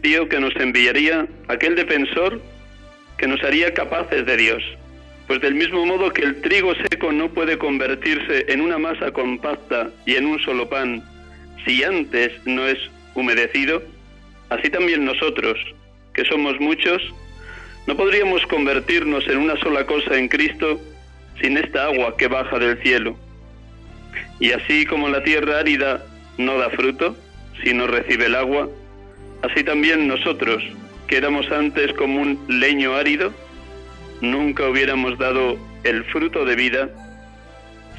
Que nos enviaría aquel defensor que nos haría capaces de Dios. Pues del mismo modo que el trigo seco no puede convertirse en una masa compacta y en un solo pan si antes no es humedecido, así también nosotros, que somos muchos, no podríamos convertirnos en una sola cosa en Cristo sin esta agua que baja del cielo. Y así como la tierra árida no da fruto si no recibe el agua, así también nosotros, que éramos antes como un leño árido, nunca hubiéramos dado el fruto de vida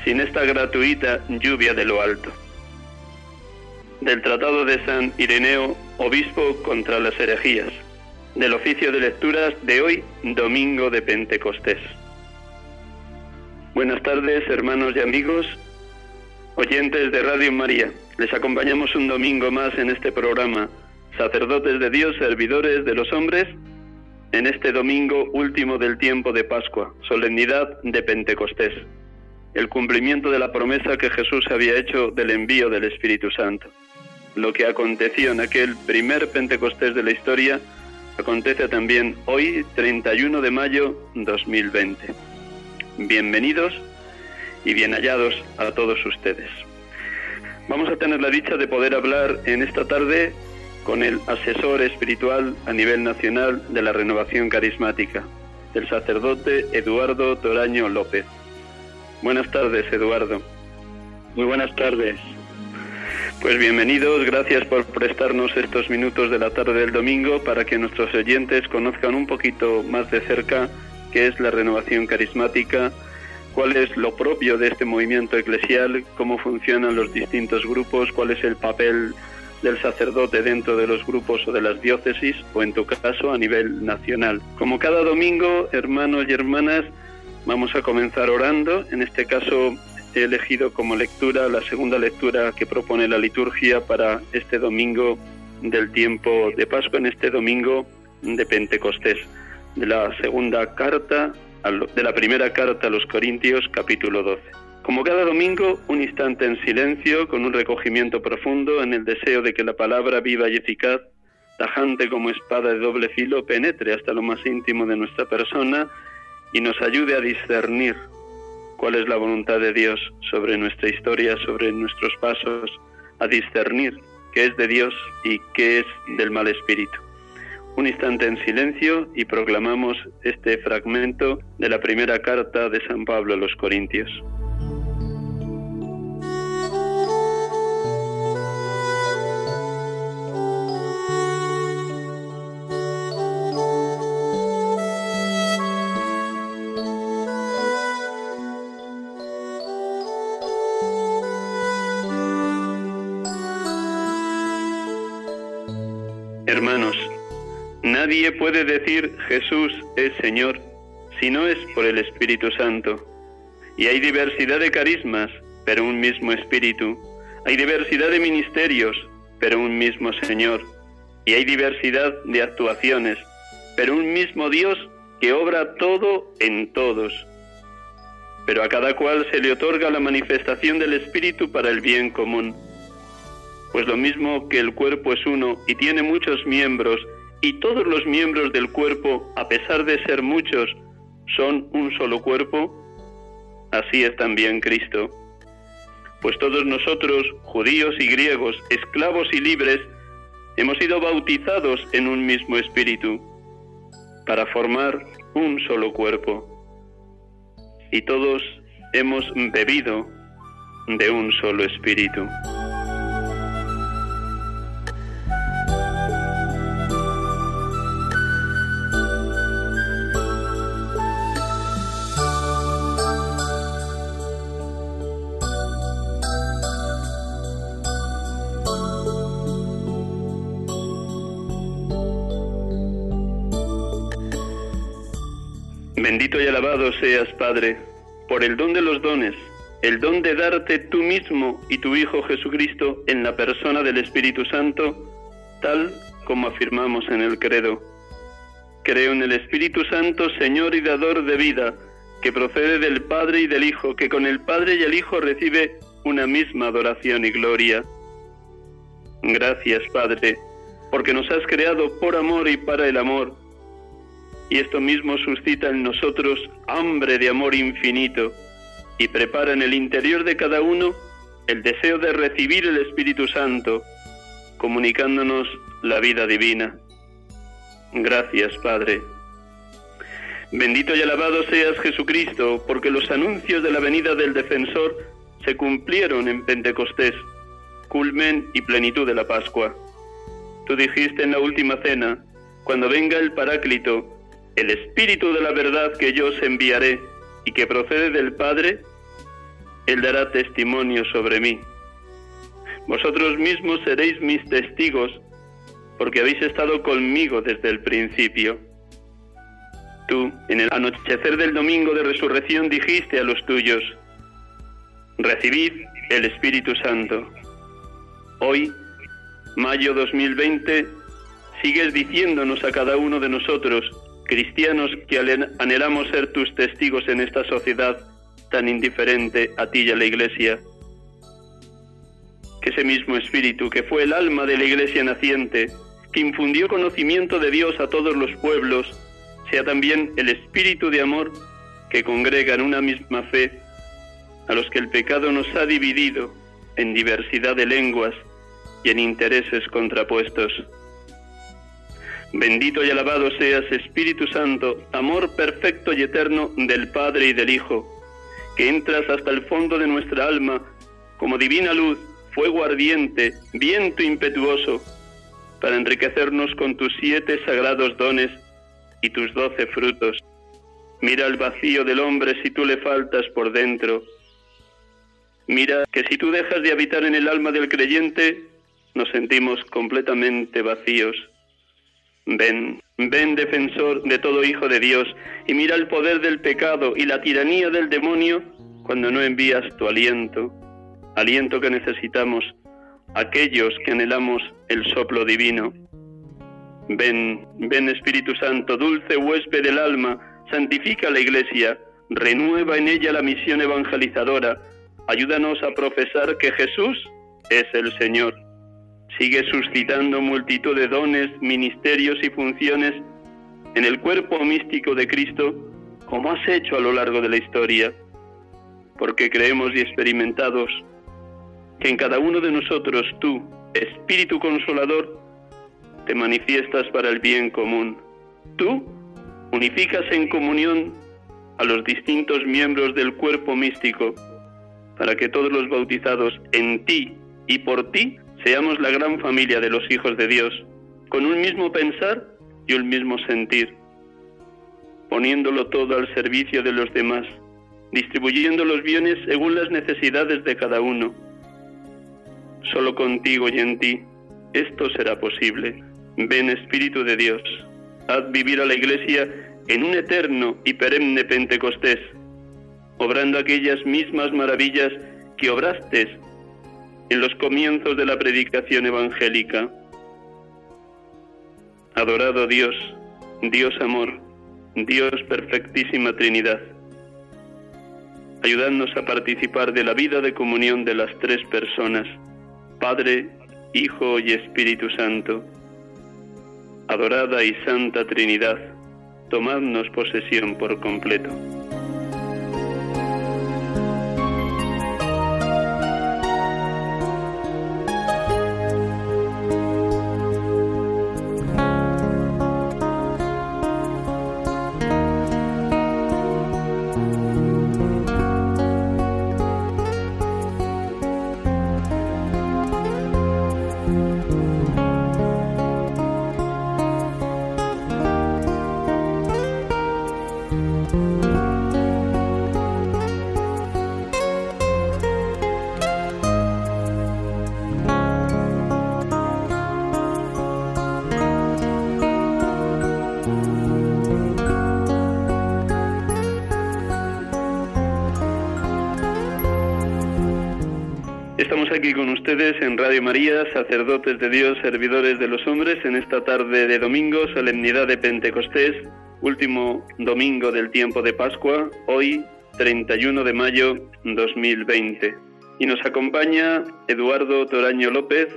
sin esta gratuita lluvia de lo alto. Del Tratado de San Ireneo, obispo contra las herejías, del oficio de lecturas de hoy, domingo de Pentecostés. Buenas tardes, hermanos y amigos, oyentes de Radio María. Les acompañamos un domingo más en este programa, sacerdotes de Dios, servidores de los hombres, en este domingo último del tiempo de Pascua, solemnidad de Pentecostés, el cumplimiento de la promesa que Jesús había hecho del envío del Espíritu Santo. Lo que aconteció en aquel primer Pentecostés de la historia acontece también hoy, 31 de mayo 2020. Bienvenidos y bien hallados a todos ustedes. Vamos a tener la dicha de poder hablar en esta tarde con el asesor espiritual a nivel nacional de la renovación carismática, el sacerdote Eduardo Toraño López. Buenas tardes, Eduardo. Muy buenas tardes. Pues bienvenidos, gracias por prestarnos estos minutos de la tarde del domingo para que nuestros oyentes conozcan un poquito más de cerca qué es la renovación carismática, cuál es lo propio de este movimiento eclesial, cómo funcionan los distintos grupos, cuál es el papel del sacerdote dentro de los grupos o de las diócesis o en tu caso a nivel nacional. Como cada domingo, hermanos y hermanas, vamos a comenzar orando. En este caso he elegido como lectura la segunda lectura que propone la liturgia para este domingo del tiempo de Pascua, en este domingo de Pentecostés, de la segunda carta, de la primera carta a los Corintios, capítulo 12. Como cada domingo, un instante en silencio, con un recogimiento profundo en el deseo de que la palabra viva y eficaz, tajante como espada de doble filo, penetre hasta lo más íntimo de nuestra persona y nos ayude a discernir cuál es la voluntad de Dios sobre nuestra historia, sobre nuestros pasos, a discernir qué es de Dios y qué es del mal espíritu. Un instante en silencio y proclamamos este fragmento de la primera carta de San Pablo a los Corintios. Nadie puede decir Jesús es Señor si no es por el Espíritu Santo. Y hay diversidad de carismas, pero un mismo Espíritu. Hay diversidad de ministerios, pero un mismo Señor. y hay diversidad de actuaciones, pero un mismo Dios que obra todo en todos. Pero a cada cual se le otorga la manifestación del Espíritu para el bien común. Pues lo mismo que el cuerpo es uno y tiene muchos miembros, y todos los miembros del cuerpo, a pesar de ser muchos, son un solo cuerpo, así es también Cristo. Pues todos nosotros, judíos y griegos, esclavos y libres, hemos sido bautizados en un mismo espíritu para formar un solo cuerpo. Y todos hemos bebido de un solo espíritu. Seas, Padre, por el don de los dones, el don de darte tú mismo y tu Hijo Jesucristo en la persona del Espíritu Santo, tal como afirmamos en el credo. Creo en el Espíritu Santo, Señor y dador de vida, que procede del Padre y del Hijo, que con el Padre y el Hijo recibe una misma adoración y gloria. Gracias, Padre, porque nos has creado por amor y para el amor y esto mismo suscita en nosotros hambre de amor infinito y prepara en el interior de cada uno el deseo de recibir el Espíritu Santo, comunicándonos la vida divina. Gracias, Padre. Bendito y alabado seas Jesucristo, porque los anuncios de la venida del defensor se cumplieron en Pentecostés, culmen y plenitud de la Pascua. Tú dijiste en la última cena, cuando venga el Paráclito, el Espíritu de la verdad que yo os enviaré y que procede del Padre, Él dará testimonio sobre mí. Vosotros mismos seréis mis testigos, porque habéis estado conmigo desde el principio. Tú, en el anochecer del domingo de resurrección, dijiste a los tuyos, recibid el Espíritu Santo. Hoy, mayo 2020, sigues diciéndonos a cada uno de nosotros, cristianos que anhelamos ser tus testigos en esta sociedad tan indiferente a ti y a la Iglesia. Que ese mismo Espíritu, que fue el alma de la Iglesia naciente, que infundió conocimiento de Dios a todos los pueblos, sea también el Espíritu de amor que congrega en una misma fe a los que el pecado nos ha dividido en diversidad de lenguas y en intereses contrapuestos. Bendito y alabado seas, Espíritu Santo, amor perfecto y eterno del Padre y del Hijo, que entras hasta el fondo de nuestra alma como divina luz, fuego ardiente, viento impetuoso, para enriquecernos con tus siete sagrados dones y tus doce frutos. Mira el vacío del hombre si tú le faltas por dentro. Mira que si tú dejas de habitar en el alma del creyente, nos sentimos completamente vacíos. Ven, ven defensor de todo hijo de Dios, y mira el poder del pecado y la tiranía del demonio cuando no envías tu aliento, aliento que necesitamos aquellos que anhelamos el soplo divino. Ven, ven Espíritu Santo, dulce huésped del alma, santifica la iglesia, renueva en ella la misión evangelizadora, ayúdanos a profesar que Jesús es el Señor. Sigue suscitando multitud de dones, ministerios y funciones en el cuerpo místico de Cristo, como has hecho a lo largo de la historia, porque creemos y experimentados que en cada uno de nosotros tú, Espíritu Consolador, te manifiestas para el bien común. Tú unificas en comunión a los distintos miembros del cuerpo místico, para que todos los bautizados en ti y por ti seamos la gran familia de los hijos de Dios, con un mismo pensar y un mismo sentir, poniéndolo todo al servicio de los demás, distribuyendo los bienes según las necesidades de cada uno. Solo contigo y en ti esto será posible. Ven Espíritu de Dios, haz vivir a la Iglesia en un eterno y perenne Pentecostés, obrando aquellas mismas maravillas que obraste en los comienzos de la predicación evangélica. Adorado Dios, Dios amor, Dios perfectísima Trinidad. Ayudadnos a participar de la vida de comunión de las tres personas, Padre, Hijo y Espíritu Santo. Adorada y Santa Trinidad, tomadnos posesión por completo. Estamos aquí con ustedes en Radio María, sacerdotes de Dios, servidores de los hombres, en esta tarde de domingo, solemnidad de Pentecostés, último domingo del tiempo de Pascua, hoy 31 de mayo 2020. Y nos acompaña Eduardo Toraño López,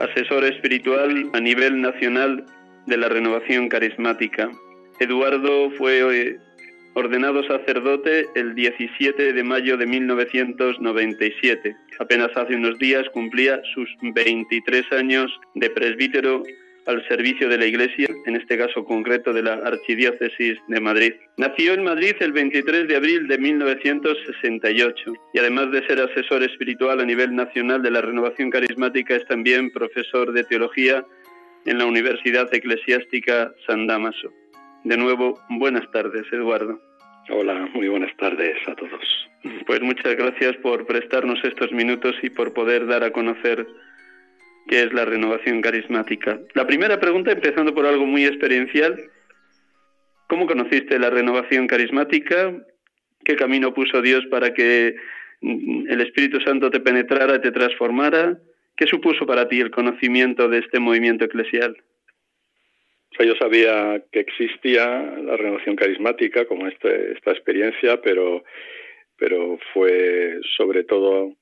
asesor espiritual a nivel nacional de la renovación carismática. Eduardo fue ordenado sacerdote el 17 de mayo de 1997. Apenas hace unos días cumplía sus 23 años de presbítero al servicio de la Iglesia, en este caso concreto de la Archidiócesis de Madrid. Nació en Madrid el 23 de abril de 1968 y además de ser asesor espiritual a nivel nacional de la renovación carismática es también profesor de teología en la Universidad Eclesiástica San Damaso. De nuevo, buenas tardes, Eduardo. Hola, muy buenas tardes a todos. Pues muchas gracias por prestarnos estos minutos y por poder dar a conocer qué es la renovación carismática. La primera pregunta, empezando por algo muy experiencial, ¿cómo conociste la renovación carismática? ¿Qué camino puso Dios para que el Espíritu Santo te penetrara, te transformara? ¿Qué supuso para ti el conocimiento de este movimiento eclesial? Yo sabía que existía la renovación carismática como este, esta experiencia, pero, pero fue sobre todo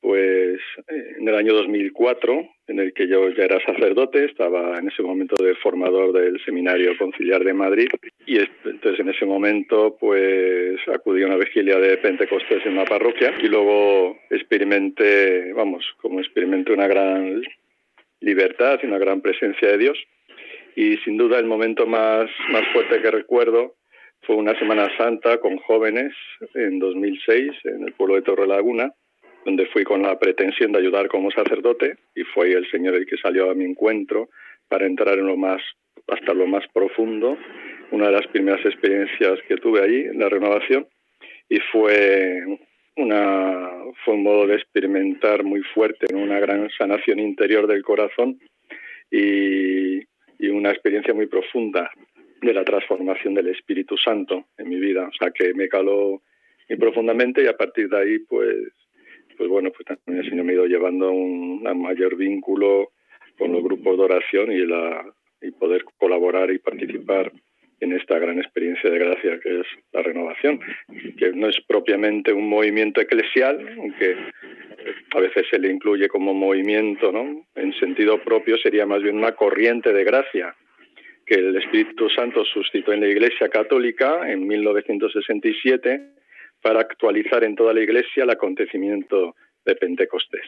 pues en el año 2004, en el que yo ya era sacerdote, estaba en ese momento de formador del Seminario Conciliar de Madrid, y entonces en ese momento pues acudí a una vigilia de Pentecostés en una parroquia y luego experimenté, vamos, como experimenté una gran libertad y una gran presencia de Dios y sin duda el momento más, más fuerte que recuerdo fue una Semana Santa con jóvenes en 2006 en el pueblo de Torre Laguna, donde fui con la pretensión de ayudar como sacerdote y fue el Señor el que salió a mi encuentro para entrar en lo más hasta lo más profundo, una de las primeras experiencias que tuve allí en la renovación y fue una fue un modo de experimentar muy fuerte en una gran sanación interior del corazón y y una experiencia muy profunda de la transformación del Espíritu Santo en mi vida, o sea que me caló muy profundamente y a partir de ahí pues pues bueno, pues también el Señor me ha ido llevando un, mayor vínculo con los grupos de oración y la y poder colaborar y participar en esta gran experiencia de gracia que es la renovación, que no es propiamente un movimiento eclesial, aunque a veces se le incluye como movimiento, ¿no? En sentido propio sería más bien una corriente de gracia que el Espíritu Santo suscitó en la Iglesia Católica en 1967 para actualizar en toda la Iglesia el acontecimiento de Pentecostés.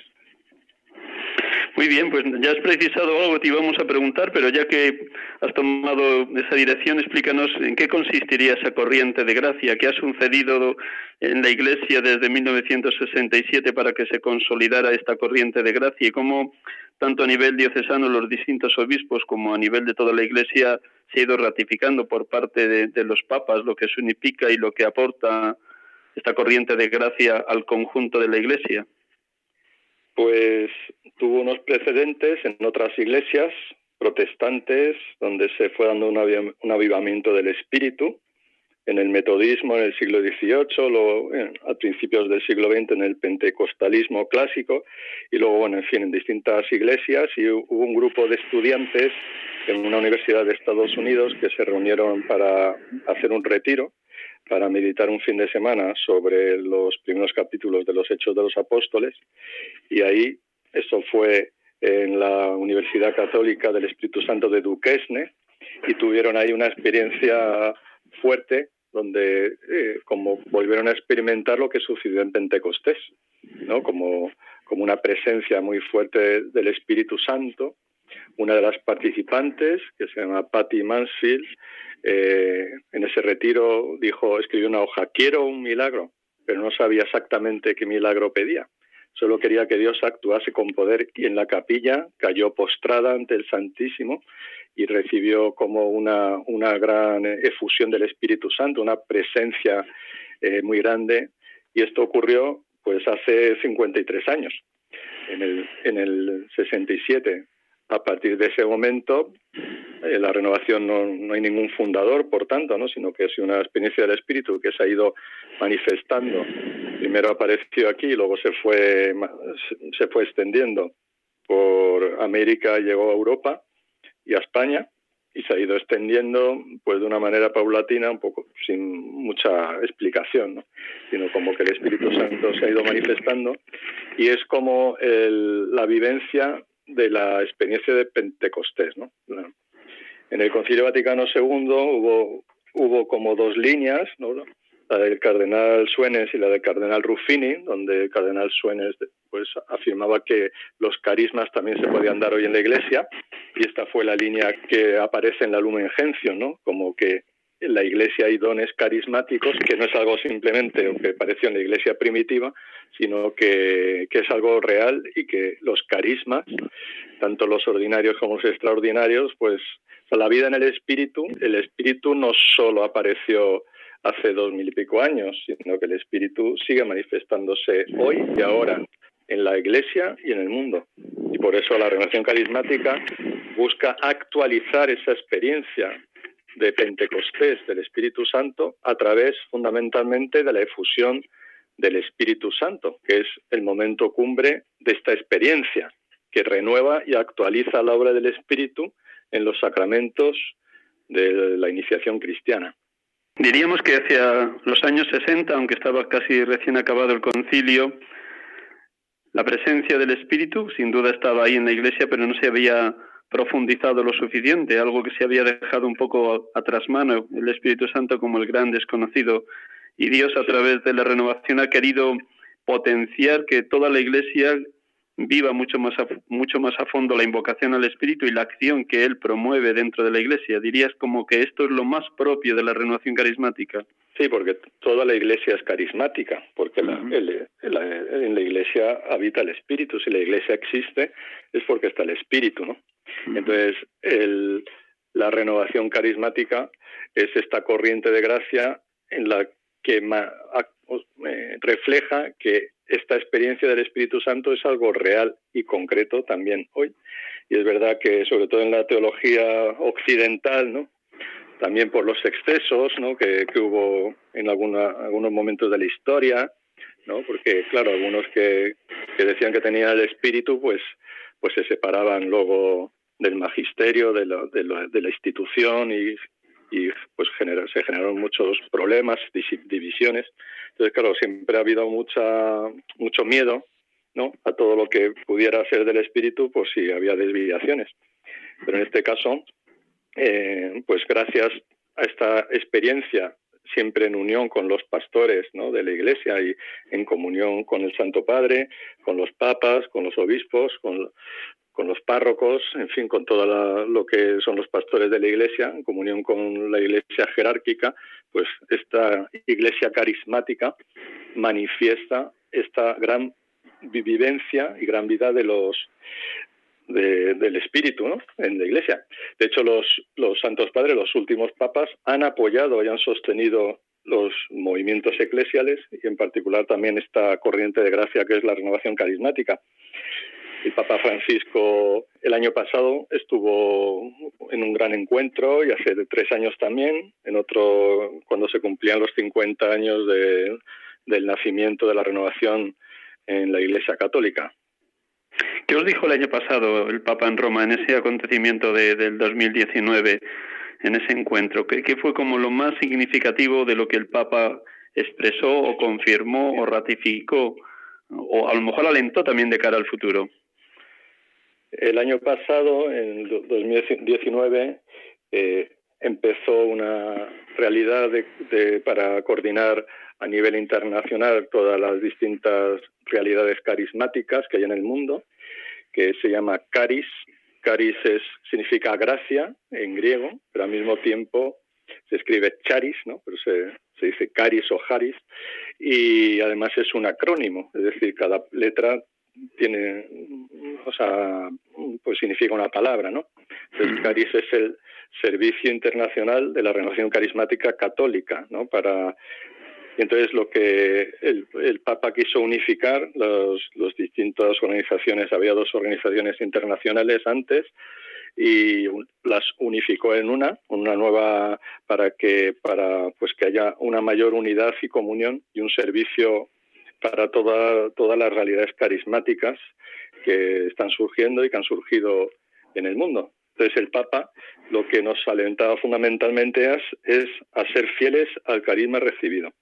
Muy bien, pues ya has precisado algo que te íbamos a preguntar, pero ya que has tomado esa dirección, explícanos en qué consistiría esa corriente de gracia, qué ha sucedido en la Iglesia desde 1967 para que se consolidara esta corriente de gracia y cómo tanto a nivel diocesano los distintos obispos como a nivel de toda la Iglesia se ha ido ratificando por parte de, de los papas lo que significa y lo que aporta esta corriente de gracia al conjunto de la Iglesia pues tuvo unos precedentes en otras iglesias protestantes donde se fue dando un avivamiento del espíritu, en el metodismo en el siglo XVIII, luego, a principios del siglo XX en el pentecostalismo clásico y luego, bueno, en fin, en distintas iglesias y hubo un grupo de estudiantes en una universidad de Estados Unidos que se reunieron para hacer un retiro, para meditar un fin de semana sobre los primeros capítulos de los Hechos de los Apóstoles. Y ahí, eso fue en la Universidad Católica del Espíritu Santo de Duquesne, y tuvieron ahí una experiencia fuerte donde eh, como volvieron a experimentar lo que sucedió en Pentecostés, ¿no? Como, como una presencia muy fuerte del Espíritu Santo. Una de las participantes, que se llama Patty Mansfield, eh, en ese retiro dijo, escribió una hoja, quiero un milagro, pero no sabía exactamente qué milagro pedía. Solo quería que Dios actuase con poder y en la capilla cayó postrada ante el Santísimo y recibió como una, una gran efusión del Espíritu Santo, una presencia eh, muy grande. Y esto ocurrió pues hace 53 años, en el, en el 67. A partir de ese momento, eh, la renovación no, no, hay ningún fundador, por tanto, ¿no? sino que es una experiencia del Espíritu que se ha ido manifestando. Primero apareció aquí luego se fue, se fue extendiendo por América, llegó a Europa y a España y se ha ido extendiendo pues de una manera paulatina, un poco sin mucha explicación, ¿no? sino como que el Espíritu Santo se ha ido manifestando y es como la vivencia de la experiencia de Pentecostés. ¿no? En el Concilio Vaticano II hubo, hubo como dos líneas, ¿no? la del cardenal Suenes y la del cardenal Ruffini, donde el cardenal Suenes pues, afirmaba que los carismas también se podían dar hoy en la Iglesia, y esta fue la línea que aparece en la Lumen Gentium, ¿no? como que la Iglesia hay dones carismáticos, que no es algo simplemente que pareció en la Iglesia primitiva, sino que, que es algo real y que los carismas, tanto los ordinarios como los extraordinarios, pues la vida en el Espíritu, el Espíritu no solo apareció hace dos mil y pico años, sino que el Espíritu sigue manifestándose hoy y ahora en la Iglesia y en el mundo. Y por eso la renovación carismática busca actualizar esa experiencia de Pentecostés del Espíritu Santo a través fundamentalmente de la efusión del Espíritu Santo, que es el momento cumbre de esta experiencia, que renueva y actualiza la obra del Espíritu en los sacramentos de la iniciación cristiana. Diríamos que hacia los años 60, aunque estaba casi recién acabado el concilio, la presencia del Espíritu sin duda estaba ahí en la Iglesia, pero no se había profundizado lo suficiente, algo que se había dejado un poco atrás mano, el Espíritu Santo como el gran desconocido. Y Dios a través de la renovación ha querido potenciar que toda la Iglesia viva mucho más a, mucho más a fondo la invocación al Espíritu y la acción que él promueve dentro de la Iglesia. Dirías como que esto es lo más propio de la renovación carismática. Sí, porque toda la Iglesia es carismática, porque en la Iglesia habita el Espíritu. Si la Iglesia existe es porque está el Espíritu, ¿no? Entonces, el, la renovación carismática es esta corriente de gracia en la que refleja que esta experiencia del Espíritu Santo es algo real y concreto también hoy. Y es verdad que, sobre todo en la teología occidental, ¿no? también por los excesos ¿no? que, hubo en alguna, algunos momentos de la historia, ¿no? porque, claro, algunos que, decían que tenían el Espíritu, pues, pues se separaban luego del magisterio, de la, de la, de la institución y, pues se generaron muchos problemas, divisiones. Entonces, claro, siempre ha habido mucha, mucho miedo ¿no? a todo lo que pudiera ser del espíritu, pues si había desviaciones. Pero en este caso, eh, pues gracias a esta experiencia siempre en unión con los pastores ¿no? de la Iglesia y en comunión con el Santo Padre, con los papas, con los obispos, con, con los párrocos, en fin, con todo lo que son los pastores de la Iglesia, en comunión con la Iglesia jerárquica, pues esta Iglesia carismática manifiesta esta gran vivencia y gran vida de los del espíritu ¿no? en la iglesia. De hecho, los, los santos padres, los últimos papas, han apoyado y han sostenido los movimientos eclesiales y en particular también esta corriente de gracia que es la renovación carismática. El Papa Francisco el año pasado estuvo en un gran encuentro y hace tres años también, en otro cuando se cumplían los 50 años de, del nacimiento de la renovación en la Iglesia Católica. ¿Qué os dijo el año pasado el Papa en Roma en ese acontecimiento de, del 2019, en ese encuentro? ¿Qué, ¿Qué fue como lo más significativo de lo que el Papa expresó o confirmó o ratificó o a lo mejor alentó también de cara al futuro? El año pasado, en 2019, eh, empezó una realidad para coordinar a nivel internacional todas las distintas realidades carismáticas que hay en el mundo, que se llama Caris. Caris significa gracia en griego, pero al mismo tiempo se escribe Charis, ¿no? pero se, se dice Caris o Haris, y además es un acrónimo, es decir, cada letra tiene, o sea, pues significa una palabra, ¿no? Entonces, mm. Caris es el Servicio Internacional de la Renovación Carismática Católica, ¿no? Para y entonces lo que el, el Papa quiso unificar las los distintas organizaciones, había dos organizaciones internacionales antes y las unificó en una, una nueva para que para pues que haya una mayor unidad y comunión y un servicio para toda, todas las realidades carismáticas que están surgiendo y que han surgido en el mundo. Entonces el Papa lo que nos alentaba fundamentalmente es, es a ser fieles al carisma recibido,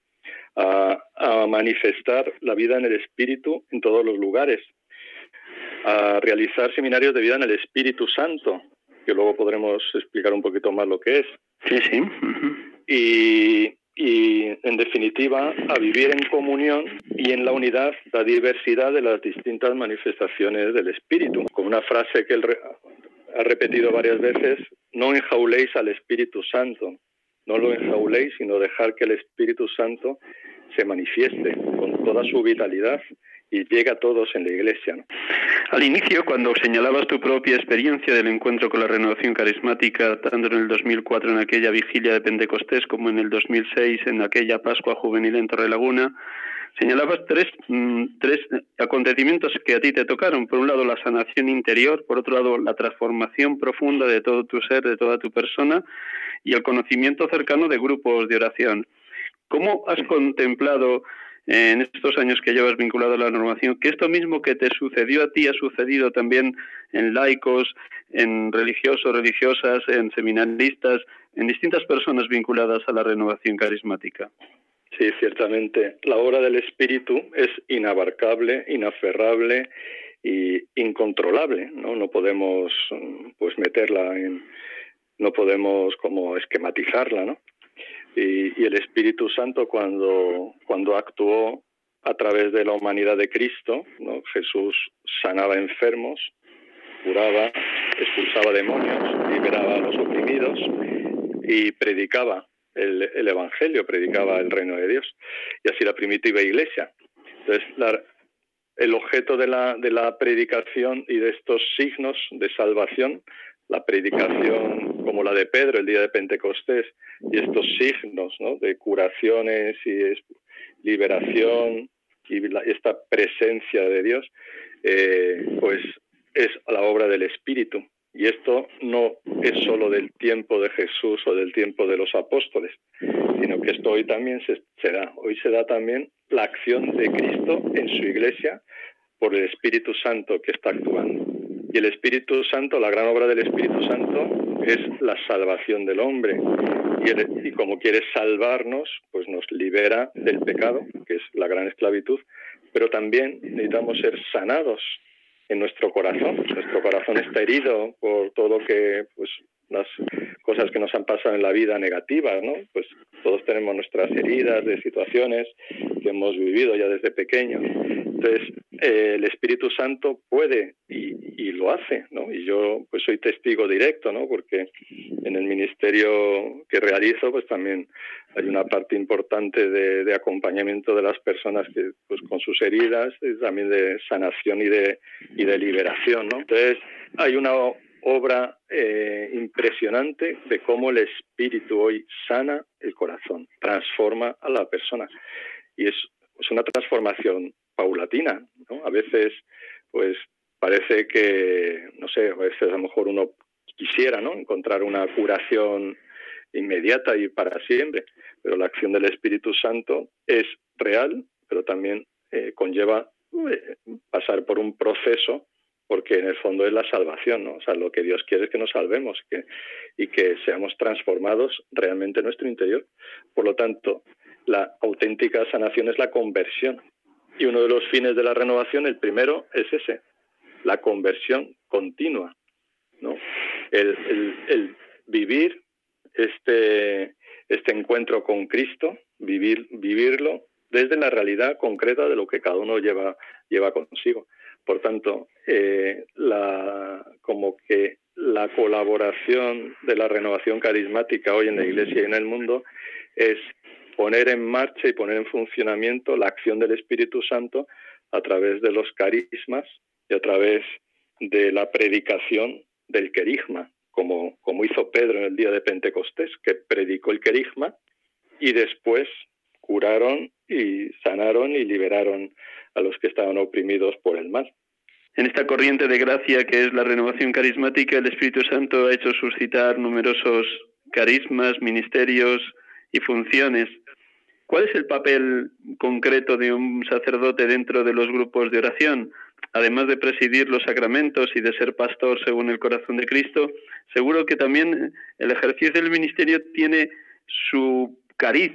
a, a manifestar la vida en el Espíritu en todos los lugares, a realizar seminarios de vida en el Espíritu Santo, que luego podremos explicar un poquito más lo que es. Sí, sí. Y, y, en definitiva, a vivir en comunión y en la unidad, la diversidad de las distintas manifestaciones del Espíritu. Con una frase que él ha repetido varias veces, no enjauléis al Espíritu Santo, no lo enjauléis, sino dejar que el Espíritu Santo se manifieste con toda su vitalidad y llega a todos en la iglesia. Al inicio, cuando señalabas tu propia experiencia del encuentro con la renovación carismática, tanto en el 2004 en aquella vigilia de Pentecostés como en el 2006 en aquella Pascua Juvenil en Torrelaguna, señalabas tres, mm, tres acontecimientos que a ti te tocaron. Por un lado, la sanación interior, por otro lado, la transformación profunda de todo tu ser, de toda tu persona, y el conocimiento cercano de grupos de oración. ¿Cómo has contemplado en estos años que llevas vinculado a la normación, que esto mismo que te sucedió a ti ha sucedido también en laicos, en religiosos, religiosas, en seminaristas, en distintas personas vinculadas a la renovación carismática. Sí, ciertamente. La obra del Espíritu es inabarcable, inaferrable y incontrolable. No, no podemos pues meterla en, no podemos como esquematizarla, ¿no? Y, el Espíritu Santo cuando, cuando actuó a través de la humanidad de Cristo, ¿no? Jesús sanaba enfermos, curaba, expulsaba demonios, liberaba a los oprimidos y predicaba el, el, Evangelio, predicaba el reino de Dios. Y así la primitiva iglesia. Entonces, la, el objeto de la, de la predicación y de estos signos de salvación la predicación como la de Pedro el día de Pentecostés y estos signos de curaciones y liberación y esta presencia de Dios, eh, pues es la obra del Espíritu. Y esto no es solo del tiempo de Jesús o del tiempo de los apóstoles, sino que esto hoy también se, se da. Hoy se da también la acción de Cristo en su iglesia por el Espíritu Santo que está actuando. Y el Espíritu Santo, la gran obra del Espíritu Santo es la salvación del hombre. Y, como quiere salvarnos, pues nos libera del pecado, que es la gran esclavitud, pero también necesitamos ser sanados en nuestro corazón. Nuestro corazón está herido por todo lo que, pues, las cosas que nos han pasado en la vida negativas, ¿no? Pues todos tenemos nuestras heridas de situaciones que hemos vivido ya desde pequeños. Entonces, eh, el Espíritu Santo puede y, y, lo hace, ¿no? Y yo pues soy testigo directo, ¿no? Porque en el ministerio que realizo pues también hay una parte importante de, acompañamiento de las personas que pues con sus heridas también de sanación y de, y de liberación, ¿no? Entonces, hay una obra eh, impresionante de cómo el espíritu hoy sana el corazón, transforma a la persona. Y es, es una transformación paulatina, ¿no? A veces, pues, parece que, no sé, a veces a lo mejor uno quisiera, ¿no? Encontrar una curación inmediata y para siempre, pero la acción del Espíritu Santo es real, pero también eh, conlleva eh, pasar por un proceso porque en el fondo es la salvación, ¿no? O sea, lo que Dios quiere es que nos salvemos y que seamos transformados realmente en nuestro interior. Por lo tanto, la auténtica sanación es la conversión. Y uno de los fines de la renovación, el primero, es ese, la conversión continua, ¿no? El, el vivir este, este encuentro con Cristo, vivir, vivirlo desde la realidad concreta de lo que cada uno lleva, lleva consigo. Por tanto, eh, la, como que la colaboración de la renovación carismática hoy en la Iglesia y en el mundo es poner en marcha y poner en funcionamiento la acción del Espíritu Santo a través de los carismas y a través de la predicación del querigma, como, como hizo Pedro en el día de Pentecostés, que predicó el querigma y después curaron y sanaron y liberaron a los que estaban oprimidos por el mal. En esta corriente de gracia que es la renovación carismática, el Espíritu Santo ha hecho suscitar numerosos carismas, ministerios y funciones. ¿Cuál es el papel concreto de un sacerdote dentro de los grupos de oración? Además de presidir los sacramentos y de ser pastor según el corazón de Cristo, seguro que también el ejercicio del ministerio tiene su cariz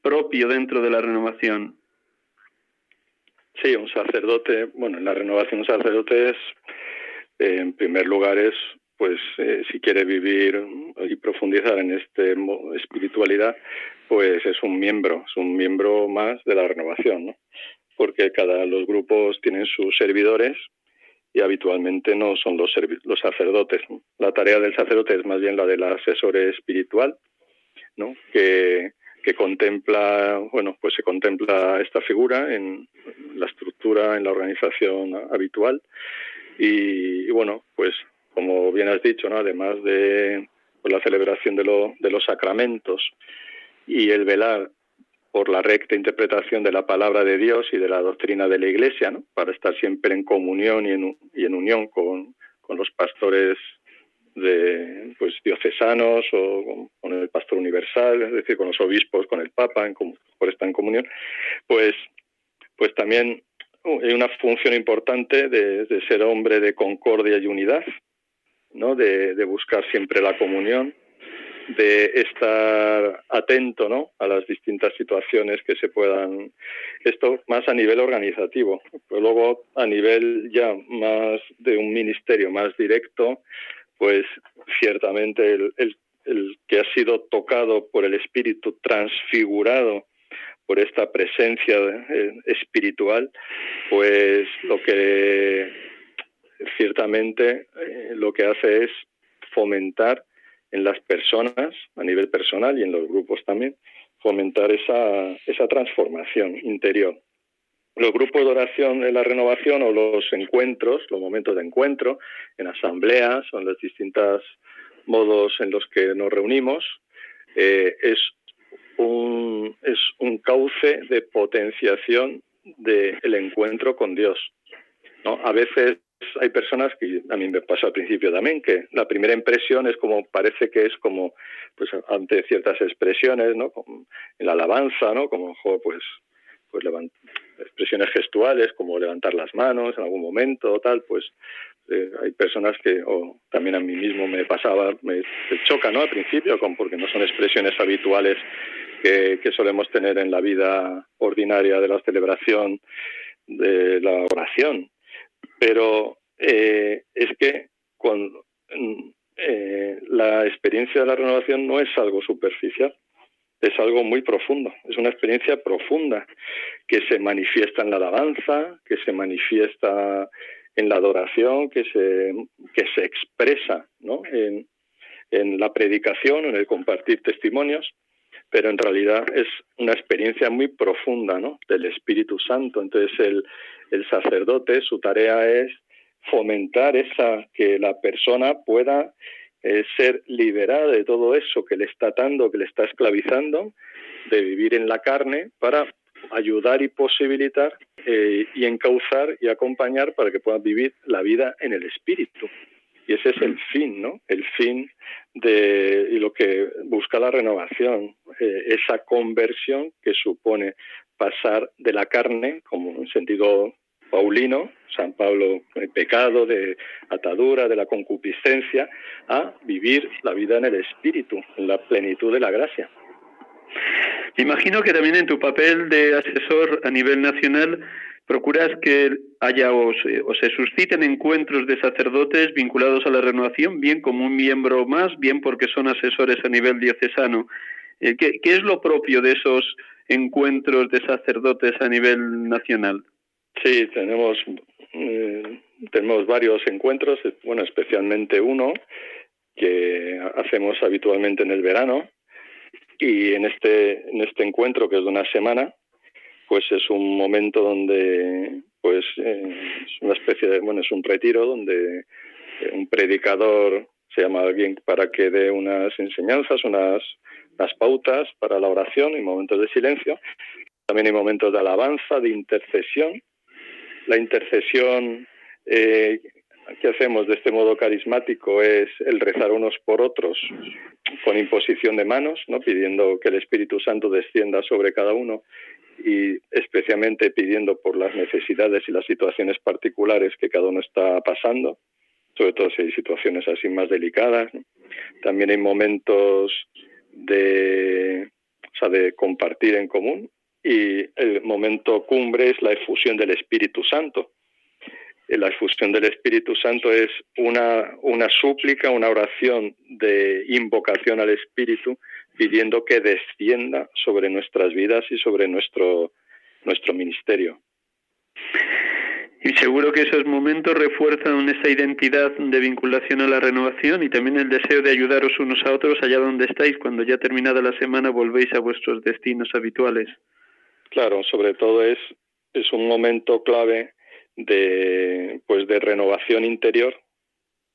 propio dentro de la renovación. Sí, un sacerdote, bueno, en la renovación un sacerdote es, eh, en primer lugar, es, pues, eh, si quiere vivir y profundizar en esta espiritualidad, pues es un miembro, es un miembro más de la renovación, ¿no? Porque cada los grupos tienen sus servidores y habitualmente no son los, los sacerdotes. La tarea del sacerdote es más bien la del asesor espiritual, ¿no? Que que contempla, bueno, pues se contempla esta figura en la estructura, en la organización habitual y, bueno, pues como bien has dicho, ¿no? además de pues, la celebración de, lo, de los sacramentos y el velar por la recta interpretación de la palabra de Dios y de la doctrina de la Iglesia, ¿no? para estar siempre en comunión y en, unión con, los pastores de pues diocesanos o con el pastor universal, es decir, con los obispos, con el Papa, en, por estar en comunión, pues, pues también hay una función importante de, ser hombre de concordia y unidad, ¿no? De, buscar siempre la comunión, de estar atento ¿no? a las distintas situaciones que se puedan. Esto más a nivel organizativo. Pero luego, a nivel ya más de un ministerio más directo, pues ciertamente el, el, que ha sido tocado por el Espíritu, transfigurado por esta presencia eh, espiritual, pues lo que ciertamente eh, lo que hace es fomentar en las personas, a nivel personal y en los grupos también, fomentar esa, esa transformación interior. Los grupos de oración en la renovación o los encuentros, los momentos de encuentro, en asambleas o en los distintos modos en los que nos reunimos, eh, es, un, es un cauce de potenciación del encuentro con Dios. ¿no? A veces hay personas que a mí me pasa al principio también que la primera impresión es como parece que es como pues ante ciertas expresiones no en la alabanza no como pues pues expresiones gestuales como levantar las manos en algún momento o tal, pues eh, hay personas que, o también a mí mismo me pasaba, me, choca, ¿no? Al principio, porque no son expresiones habituales que, solemos tener en la vida ordinaria de la celebración, de la oración. Pero eh, es que cuando, eh, la experiencia de la renovación no es algo superficial es algo muy profundo, es una experiencia profunda que se manifiesta en la alabanza, que se manifiesta en la adoración, que se, que se expresa ¿no? en, en la predicación, en el compartir testimonios, pero en realidad es una experiencia muy profunda ¿no? del Espíritu Santo. Entonces el, el sacerdote, su tarea es fomentar esa que la persona pueda ser liberada de todo eso que le está atando, que le está esclavizando, de vivir en la carne para ayudar y posibilitar eh, y encauzar y acompañar para que puedan vivir la vida en el espíritu. Y ese es el fin, ¿no? El fin de y lo que busca la renovación, eh, esa conversión que supone pasar de la carne, como en sentido Paulino, San Pablo, el pecado, de atadura, de la concupiscencia, a vivir la vida en el Espíritu, en la plenitud de la gracia. Imagino que también en tu papel de asesor a nivel nacional procuras que haya o se, o se, susciten encuentros de sacerdotes vinculados a la renovación, bien como un miembro más, bien porque son asesores a nivel diocesano. Eh, ¿Qué, qué es lo propio de esos encuentros de sacerdotes a nivel nacional? Sí, tenemos eh, tenemos varios encuentros, bueno, especialmente uno que hacemos habitualmente en el verano y en este en este encuentro que es de una semana, pues es un momento donde pues eh, es una especie de bueno es un retiro donde un predicador se llama alguien para que dé unas enseñanzas, unas, unas pautas para la oración y momentos de silencio. También hay momentos de alabanza, de intercesión la intercesión eh, que hacemos de este modo carismático es el rezar unos por otros con imposición de manos, ¿no? pidiendo que el Espíritu Santo descienda sobre cada uno y especialmente pidiendo por las necesidades y las situaciones particulares que cada uno está pasando, sobre todo si hay situaciones así más delicadas. También hay momentos de, o sea, de compartir en común y el momento cumbre es la efusión del Espíritu Santo. La efusión del Espíritu Santo es una, una súplica, una oración de invocación al Espíritu pidiendo que descienda sobre nuestras vidas y sobre nuestro, nuestro ministerio. Y seguro que esos momentos refuerzan esa identidad de vinculación a la renovación y también el deseo de ayudaros unos a otros allá donde estáis cuando ya terminada la semana volvéis a vuestros destinos habituales. Claro, sobre todo es, es un momento clave de, pues de renovación interior,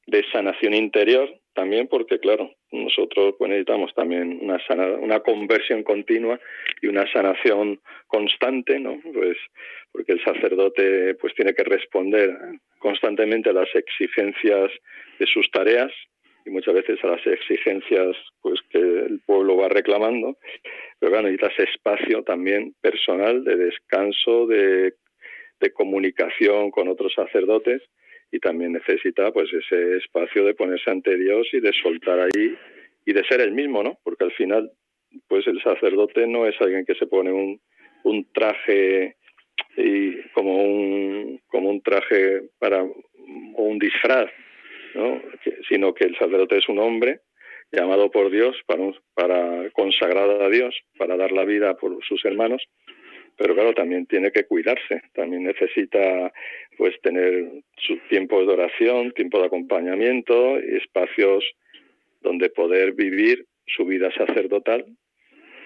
de sanación interior también, porque claro, nosotros pues, necesitamos también una, una conversión continua y una sanación constante, ¿no? Pues porque el sacerdote pues tiene que responder constantemente a las exigencias de sus tareas y muchas veces a las exigencias pues que el pueblo va reclamando, pero bueno, necesitas espacio también personal de descanso, de, de comunicación con otros sacerdotes y también necesita pues ese espacio de ponerse ante Dios y de soltar ahí y de ser el mismo, ¿no? Porque al final pues el sacerdote no es alguien que se pone un, un traje y como un como un traje para o un disfraz sino que el sacerdote es un hombre llamado por Dios para, para consagrar a Dios, para dar la vida por sus hermanos, pero claro, también tiene que cuidarse, también necesita pues tener sus tiempos de oración, tiempo de acompañamiento y espacios donde poder vivir su vida sacerdotal,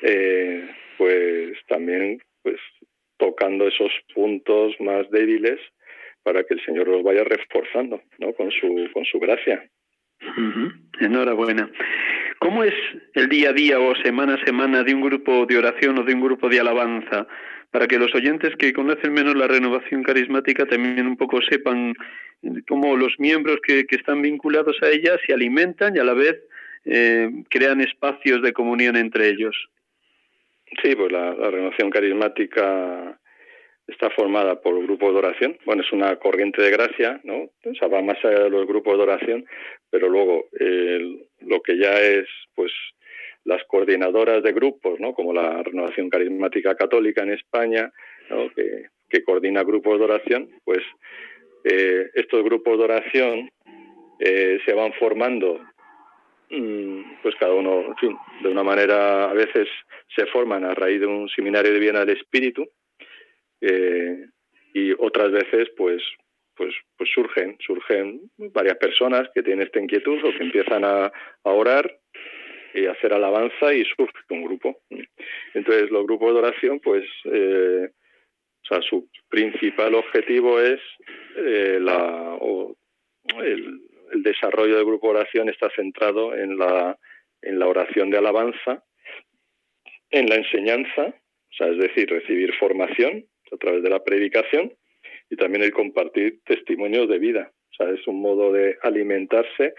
eh, pues también pues tocando esos puntos más débiles para que el Señor los vaya reforzando, ¿no? Con su, con su gracia. Enhorabuena. ¿Cómo es el día a día o semana a semana de un grupo de oración o de un grupo de alabanza? Para que los oyentes que conocen menos la renovación carismática también un poco sepan cómo los miembros que, están vinculados a ella se alimentan y a la vez eh, crean espacios de comunión entre ellos. Sí, pues la renovación carismática está formada por grupos de oración. Bueno, es una corriente de gracia, ¿no? O sea, va más allá de los grupos de oración, pero luego lo que ya es, pues, las coordinadoras de grupos, ¿no? Como la Renovación Carismática Católica en España, ¿no? Que, coordina grupos de oración, pues eh, estos grupos de oración eh, se van formando mm, pues cada uno, en fin, de una manera, a veces se forman a raíz de un seminario de Viena del Espíritu, eh, y otras veces pues pues pues surgen surgen varias personas que tienen esta inquietud o que empiezan a, orar y hacer alabanza y surge un grupo. Entonces los grupos de oración pues eh, o sea su principal objetivo es eh, la o el, el desarrollo del grupo de oración está centrado en la en la oración de alabanza en la enseñanza o sea es decir recibir formación a través de la predicación y también el compartir testimonios de vida. O sea, es un modo de alimentarse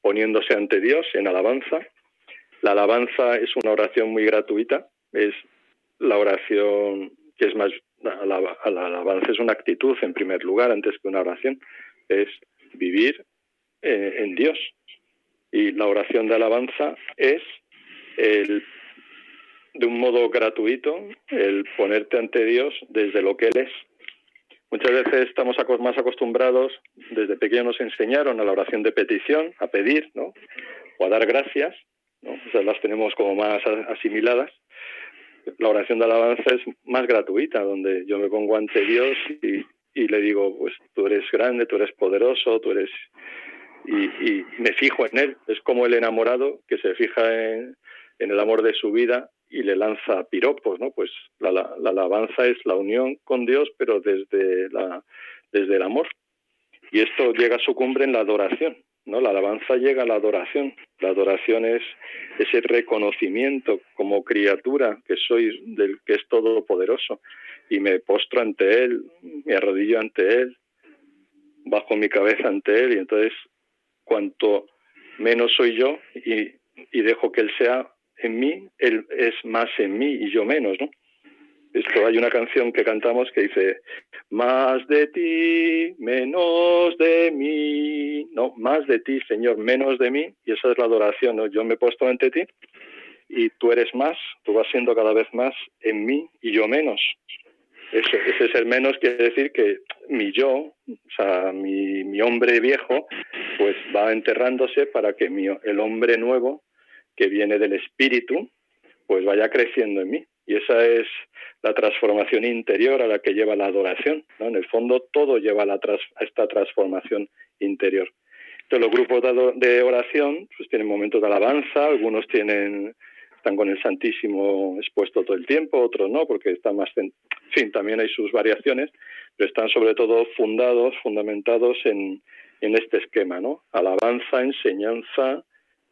poniéndose ante Dios en alabanza. La alabanza es una oración muy gratuita, es la oración que es más la, alabanza es una actitud en primer lugar antes que una oración, es vivir eh, en Dios. Y la oración de alabanza es el, de un modo gratuito el ponerte ante Dios desde lo que Él es. Muchas veces estamos más acostumbrados, desde pequeños nos enseñaron a la oración de petición, a pedir, ¿no? O a dar gracias, ¿no? Sea, las tenemos como más asimiladas la oración de alabanza es más gratuita, donde yo me pongo ante Dios y, le digo, pues tú eres grande, tú eres poderoso, tú eres... Y, me fijo en Él. Es como el enamorado que se fija en, el amor de su vida y le lanza piropos, ¿no? Pues la, la, alabanza es la unión con Dios, pero desde, la, desde el amor. Y esto llega a su cumbre en la adoración. ¿no? La alabanza llega a la adoración. La adoración es ese reconocimiento como criatura que soy del que es todopoderoso y me postro ante él, me arrodillo ante él, bajo mi cabeza ante él y entonces cuanto menos soy yo y, y dejo que él sea en mí, él es más en mí y yo menos, ¿no? Esto hay una canción que cantamos que dice más de ti, menos de mí, no, más de ti, Señor, menos de mí, y esa es la adoración, ¿no? Yo me he puesto ante ti y tú eres más, tú vas siendo cada vez más en mí y yo menos. Ese, ser menos quiere decir que mi yo, o sea, mi, mi hombre viejo, pues va enterrándose para que mi, el hombre nuevo, que viene del espíritu, pues vaya creciendo en mí. Y esa es la transformación interior a la que lleva la adoración. ¿no? En el fondo, todo lleva a, esta transformación interior. Los grupos de oración pues, tienen momentos de alabanza, algunos tienen están con el Santísimo expuesto todo el tiempo, otros no, porque están más... En fin, también hay sus variaciones, pero están sobre todo fundados, fundamentados en, en este esquema, ¿no? Alabanza, enseñanza,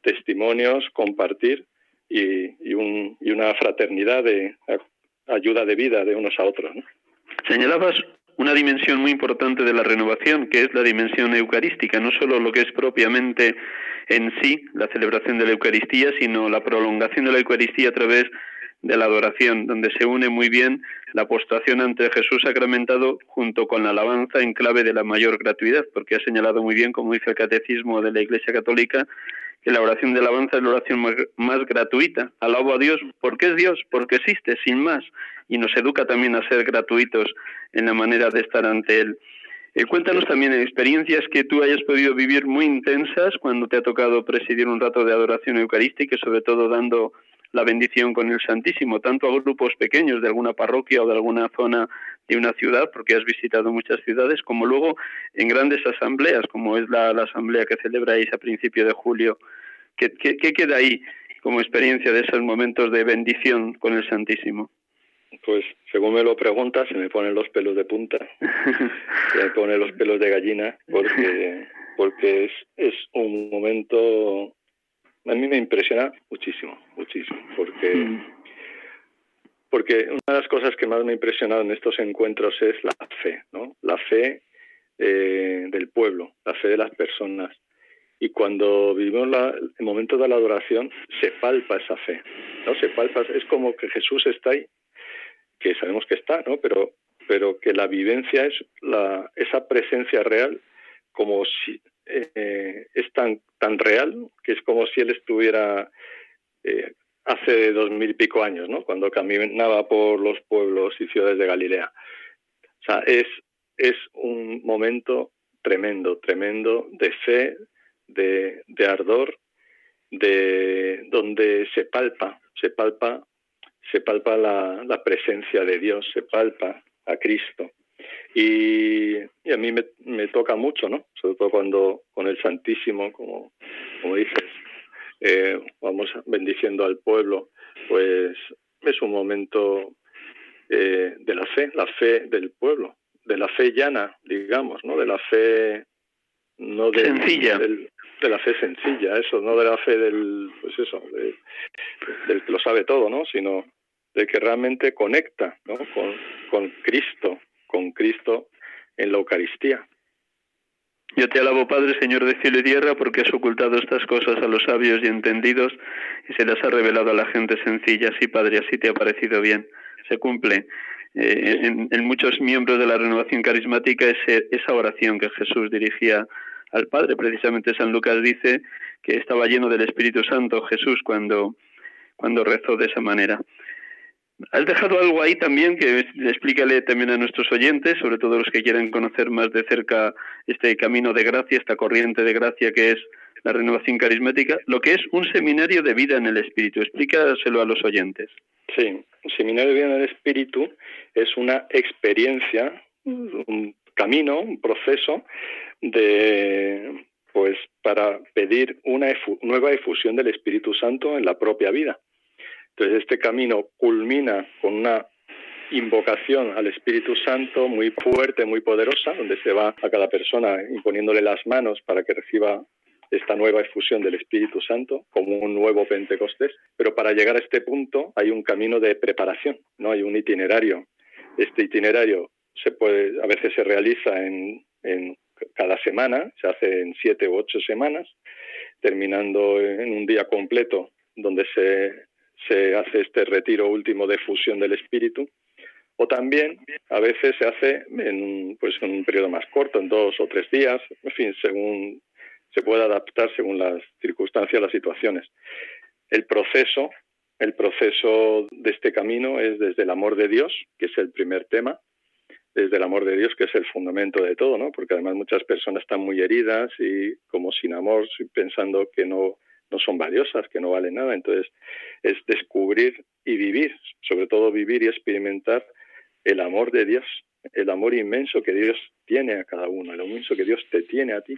testimonios, compartir y, un, y una fraternidad de ayuda de vida de unos a otros. Señalabas una dimensión muy importante de la renovación, que es la dimensión eucarística, no solo lo que es propiamente en sí la celebración de la Eucaristía, sino la prolongación de la Eucaristía a través de la adoración, donde se une muy bien la postración ante Jesús sacramentado junto con la alabanza en clave de la mayor gratuidad, porque ha señalado muy bien, como dice el Catecismo de la Iglesia Católica, que la oración de alabanza es la oración más, gratuita. Alabo a Dios porque es Dios, porque existe, sin más, y nos educa también a ser gratuitos en la manera de estar ante Él. Eh, cuéntanos también experiencias que tú hayas podido vivir muy intensas cuando te ha tocado presidir un rato de adoración eucarística sobre todo dando la bendición con el Santísimo, tanto a grupos pequeños de alguna parroquia o de alguna zona de una ciudad, porque has visitado muchas ciudades, como luego en grandes asambleas, como es la, asamblea que celebráis a principio de julio. ¿Qué, queda ahí como experiencia de esos momentos de bendición con el Santísimo? Pues según me lo preguntas, se me ponen los pelos de punta, se me ponen los pelos de gallina, porque, porque es, es un momento a mí me impresiona muchísimo, muchísimo, porque, mm. Porque una de las cosas que más me ha impresionado en estos encuentros es la fe, ¿no? La fe eh, del pueblo, la fe de las personas. Y cuando vivimos la, el momento de la adoración, se palpa esa fe, ¿no? Se palpa, es como que Jesús está ahí, que sabemos que está, ¿no? Pero, pero que la vivencia es la, esa presencia real como si eh, es tan, tan real que es como si él estuviera eh, hace dos mil y pico años, ¿no? cuando caminaba por los pueblos y ciudades de Galilea. O sea, es, es un momento tremendo, tremendo de fe, de, de ardor, de donde se palpa, se palpa, se palpa la, la presencia de Dios, se palpa a Cristo. Y, a mí me, toca mucho, ¿no? Sobre todo cuando con el Santísimo, como, como dices, eh, vamos bendiciendo al pueblo, pues es un momento eh, de la fe, la fe del pueblo, de la fe llana, digamos, ¿no? De la fe no de, sencilla. de la fe sencilla, eso, no de la fe del, pues eso, del que lo sabe todo, ¿no? Sino de que realmente conecta, ¿no? Con, con Cristo, con Cristo en la Eucaristía. Yo te alabo, Padre, Señor de cielo y tierra, porque has ocultado estas cosas a los sabios y entendidos y se las ha revelado a la gente sencilla. Sí, Padre, así te ha parecido bien. se cumple eh, en, muchos miembros de la renovación carismática es esa oración que Jesús dirigía al Padre. Precisamente San Lucas dice que estaba lleno del Espíritu Santo Jesús cuando, cuando rezó de esa manera. Has dejado algo ahí también que explícale también a nuestros oyentes, sobre todo los que quieran conocer más de cerca este camino de gracia, esta corriente de gracia que es la renovación carismática, lo que es un seminario de vida en el Espíritu. Explícaselo a los oyentes. Sí, un seminario de vida en el Espíritu es una experiencia, un camino, un proceso de pues para pedir una nueva efusión del Espíritu Santo en la propia vida. Entonces este camino culmina con una invocación al Espíritu Santo muy fuerte, muy poderosa, donde se va a cada persona imponiéndole las manos para que reciba esta nueva efusión del Espíritu Santo como un nuevo Pentecostés. Pero para llegar a este punto hay un camino de preparación, no hay un itinerario. Este itinerario se puede, a veces se realiza en, cada semana, se hace en siete u ocho semanas, terminando en un día completo donde se, se hace este retiro último de fusión del espíritu, o también a veces se hace en, pues, un periodo más corto, en dos o tres días, en fin, según se puede adaptar según las circunstancias, las situaciones. El proceso, el proceso de este camino es desde el amor de Dios, que es el primer tema, desde el amor de Dios, que es el fundamento de todo, ¿no? Porque además muchas personas están muy heridas y como sin amor, pensando que no, no son valiosas, que no valen nada. Entonces, es descubrir y vivir, sobre todo vivir y experimentar el amor de Dios, el amor inmenso que Dios tiene a cada uno, el inmenso que Dios te tiene a ti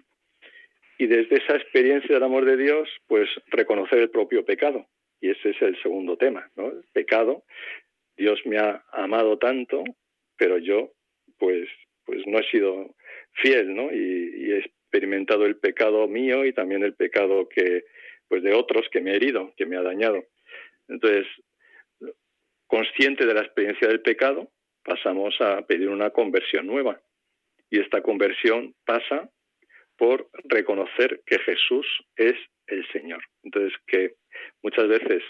y desde esa experiencia del amor de Dios, pues reconocer el propio pecado. Y ese es el segundo tema, ¿no? El pecado. Dios me ha amado tanto, pero yo, pues, pues no he sido fiel, ¿no? Y, he experimentado el pecado mío y también el pecado que, pues, de otros que me ha herido, que me ha dañado. Entonces, consciente de la experiencia del pecado, pasamos a pedir una conversión nueva. Y esta conversión pasa por reconocer que Jesús es el Señor. Entonces, que muchas veces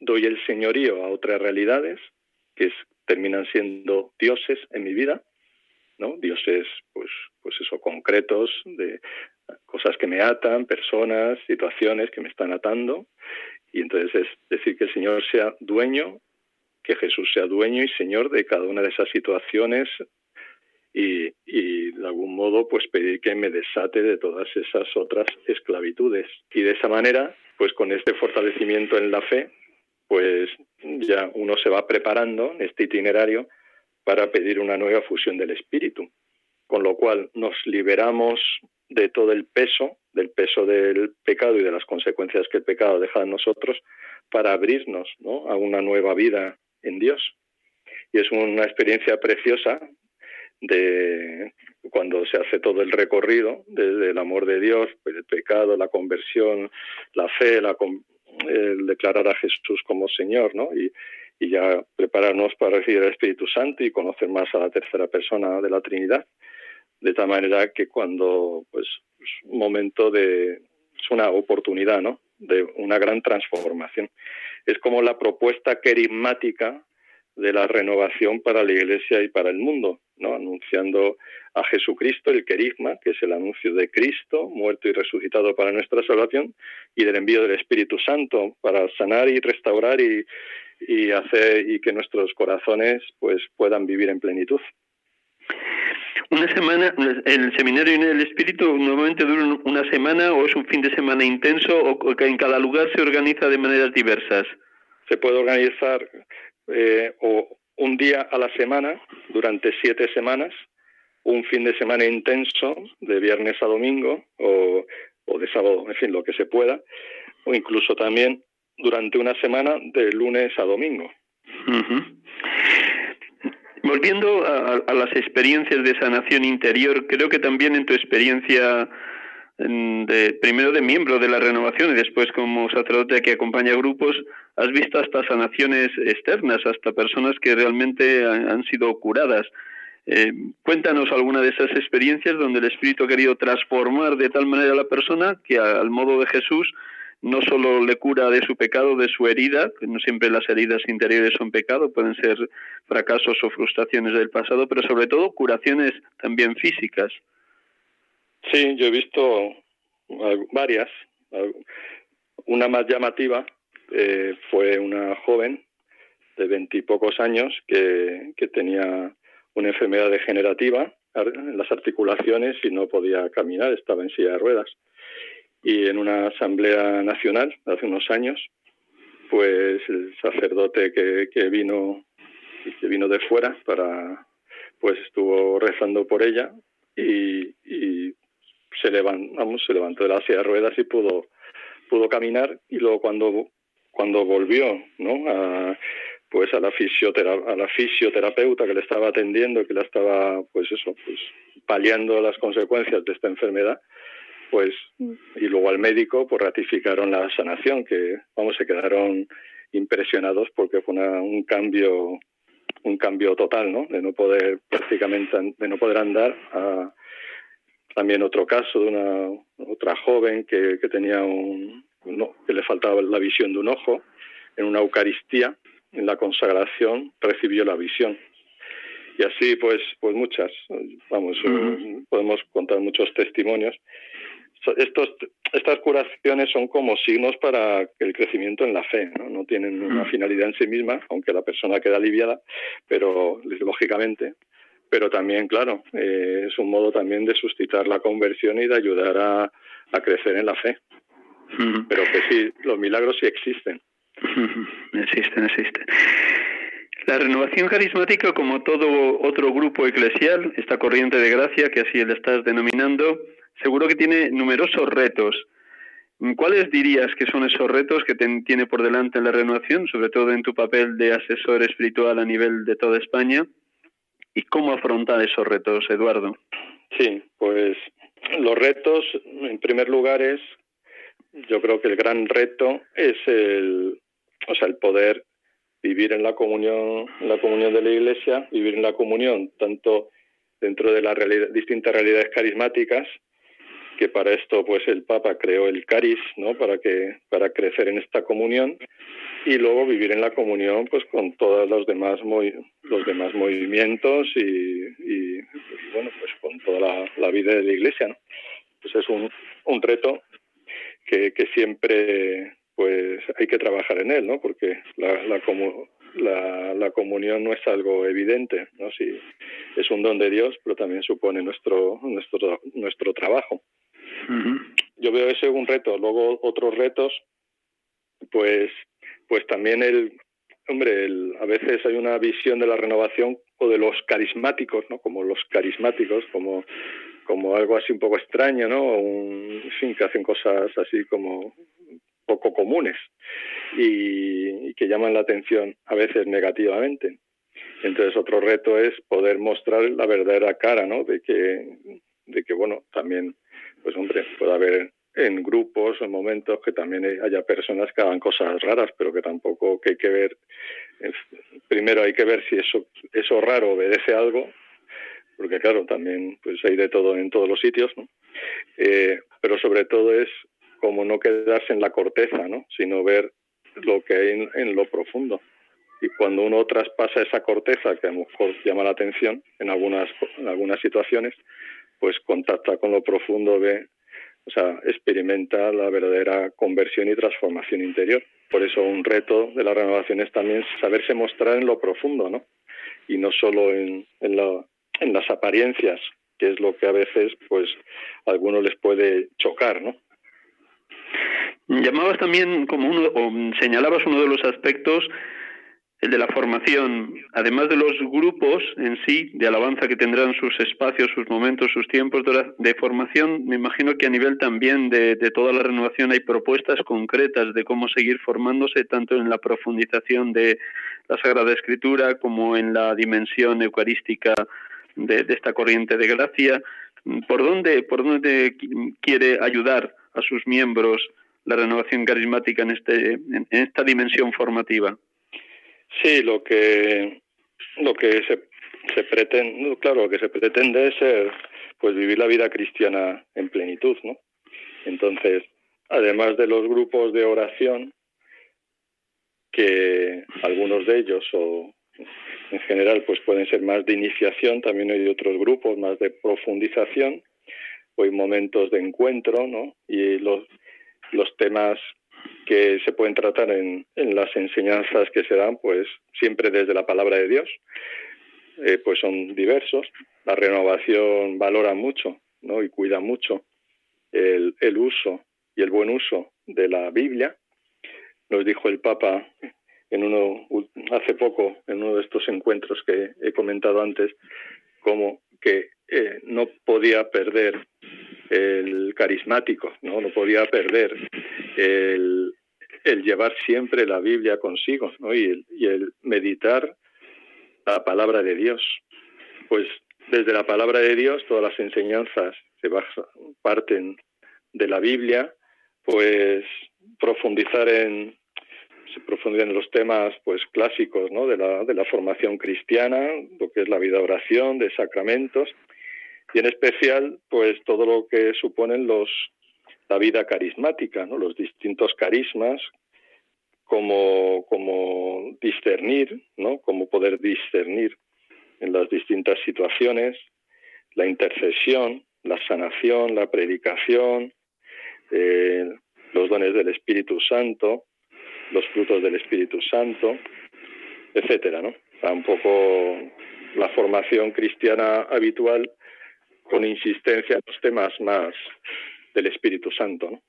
doy el señorío a otras realidades que terminan siendo dioses en mi vida, ¿no? Dioses, pues, pues eso, concretos, de cosas que me atan, personas, situaciones que me están atando. Y entonces es decir que el Señor sea dueño, que Jesús sea dueño y Señor de cada una de esas situaciones y, de algún modo pues pedir que me desate de todas esas otras esclavitudes. Y de esa manera, pues con este fortalecimiento en la fe, pues ya uno se va preparando en este itinerario para pedir una nueva fusión del espíritu, con lo cual nos liberamos de todo el peso, del peso del pecado y de las consecuencias que el pecado deja en nosotros, para abrirnos a una nueva vida en Dios. Y es una experiencia preciosa de cuando se hace todo el recorrido desde el amor de Dios, pues el pecado, la conversión, la fe, la, el declarar a Jesús como Señor, ¿no? Y, y ya prepararnos para recibir el Espíritu Santo y conocer más a la tercera persona de la Trinidad, de tal manera que cuando, pues, es un momento de, es una oportunidad, ¿no? De una gran transformación. Es como la propuesta querigmática de la renovación para la Iglesia y para el mundo, ¿no? anunciando a Jesucristo, el querigma, que es el anuncio de Cristo, muerto y resucitado para nuestra salvación, y del envío del Espíritu Santo para sanar y restaurar y, y hacer y que nuestros corazones pues puedan vivir en plenitud. Una semana, el seminario en el Espíritu normalmente dura una semana o es un fin de semana intenso o que en cada lugar se organiza de maneras diversas. Se puede organizar eh, o un día a la semana durante siete semanas, un fin de semana intenso de viernes a domingo o, de sábado, en fin, lo que se pueda, o incluso también durante una semana de lunes a domingo. Volviendo a, las experiencias de sanación interior, creo que también en tu experiencia de, primero de miembro de la renovación y después como sacerdote que acompaña grupos, has visto hasta sanaciones externas, hasta personas que realmente han, sido curadas. Eh, cuéntanos alguna de esas experiencias donde el Espíritu ha querido transformar de tal manera a la persona que al modo de Jesús no solo le cura de su pecado, de su herida, no siempre las heridas interiores son pecado, pueden ser fracasos o frustraciones del pasado, pero sobre todo curaciones también físicas. Sí, yo he visto varias. Una más llamativa eh, fue una joven de veintipocos años que, que tenía una enfermedad degenerativa en las articulaciones y no podía caminar, estaba en silla de ruedas. Y en una asamblea nacional hace unos años, pues el sacerdote que, que vino que vino de fuera para pues estuvo rezando por ella y, se levantó, se levantó de la silla de ruedas y pudo pudo caminar y luego cuando cuando volvió no a pues a la, a la fisioterapeuta que le estaba atendiendo, que la estaba, pues eso, pues paliando las consecuencias de esta enfermedad, pues, y luego al médico, pues ratificaron la sanación, que, vamos, se quedaron impresionados porque fue un cambio, un cambio total, ¿no? De no poder prácticamente, de no poder andar a, también otro caso de una otra joven que, que tenía un, que le faltaba la visión de un ojo en una Eucaristía en la consagración recibió la visión. Y así, pues, pues muchas, vamos, eh, podemos contar muchos testimonios. Estos, estas curaciones son como signos para el crecimiento en la fe, no, no tienen una finalidad en sí misma, aunque la persona queda aliviada, pero lógicamente, pero también, claro, eh, es un modo también de suscitar la conversión y de ayudar a, a crecer en la fe. Pero que sí, los milagros sí existen. existen, existen. La renovación carismática, como todo otro grupo eclesial, esta corriente de gracia, que así le estás denominando, seguro que tiene numerosos retos. ¿Cuáles dirías que son esos retos que tiene por delante la renovación, sobre todo en tu papel de asesor espiritual a nivel de toda España? ¿Y cómo afrontar esos retos, Eduardo? Sí, pues los retos, en primer lugar, es, yo creo que el gran reto es el, o sea, el poder vivir en la comunión, en la comunión de la Iglesia, vivir en la comunión tanto dentro de las distintas realidades carismáticas, que para esto pues el Papa creó el caris, ¿no? Para que para crecer en esta comunión y luego vivir en la comunión pues con todos los demás los demás movimientos y, bueno pues con toda la, vida de la Iglesia, ¿no? Pues es un, un reto que, que siempre pues hay que trabajar en él, ¿no? Porque la, la, la, comunión no es algo evidente, ¿no? Sí, es un don de Dios, pero también supone nuestro, nuestro, nuestro trabajo. Yo veo ese un reto. Luego otros retos, pues, pues también el, hombre, el, a veces hay una visión de la renovación o de los carismáticos, ¿no? Como los carismáticos, como como algo así un poco extraño, ¿no? Un, fin, que hacen cosas así como poco comunes y, que llaman la atención a veces negativamente. Entonces otro reto es poder mostrar la verdadera cara, ¿no? De que, de que bueno, también, pues hombre, puede haber en grupos, en momentos que también haya personas que hagan cosas raras, pero que tampoco que hay que ver, primero hay que ver si eso, eso raro obedece a algo, porque claro, también pues hay de todo en todos los sitios, ¿no? Eh, pero sobre todo es como no quedarse en la corteza, ¿no? sino ver lo que hay en, lo profundo. Y cuando uno traspasa esa corteza, que a lo mejor llama la atención en algunas, en algunas situaciones, pues contacta con lo profundo, ve, o sea, experimenta la verdadera conversión y transformación interior. Por eso un reto de la renovación es también saberse mostrar en lo profundo, ¿no? Y no solo en, en, en las apariencias, que es lo que a veces, pues, a algunos les puede chocar, ¿no? Llamabas también como uno, o señalabas uno de los aspectos, el de la formación, además de los grupos en sí, de alabanza que tendrán sus espacios, sus momentos, sus tiempos de, formación, me imagino que a nivel también de, toda la renovación hay propuestas concretas de cómo seguir formándose, tanto en la profundización de la Sagrada Escritura como en la dimensión eucarística de, esta corriente de gracia. ¿Por dónde, ¿Por dónde quiere ayudar a sus miembros la renovación carismática en, este, en esta dimensión formativa? Sí, lo que, lo que se, se pretende, claro, lo que se pretende es ser, pues vivir la vida cristiana en plenitud, ¿no? Entonces, además de los grupos de oración, que algunos de ellos o en general pues pueden ser más de iniciación, también hay otros grupos más de profundización, o hay momentos de encuentro, ¿no? Y los, los temas que se pueden tratar en, las enseñanzas que se dan, pues siempre desde la palabra de Dios, eh, pues son diversos. La renovación valora mucho, ¿no? Y cuida mucho el, el uso y el buen uso de la Biblia. Nos dijo el Papa en uno hace poco en uno de estos encuentros que he comentado antes como que eh, no podía perder el carismático no no podía perder el, el llevar siempre la Biblia consigo ¿no? y, el, y el meditar la palabra de Dios pues desde la palabra de Dios todas las enseñanzas se parten de la Biblia pues profundizar en se profundizan en los temas pues clásicos ¿no? de, la, de la formación cristiana, lo que es la vida de oración, de sacramentos, y en especial pues todo lo que suponen los la vida carismática, los distintos carismas, como, como discernir, ¿no? como poder discernir en las distintas situaciones, la intercesión, la sanación, la predicación, eh, los dones del Espíritu Santo, los frutos del Espíritu Santo, etcétera, ¿no? un la formación cristiana habitual con insistencia en los temas más del Espíritu Santo, ¿no?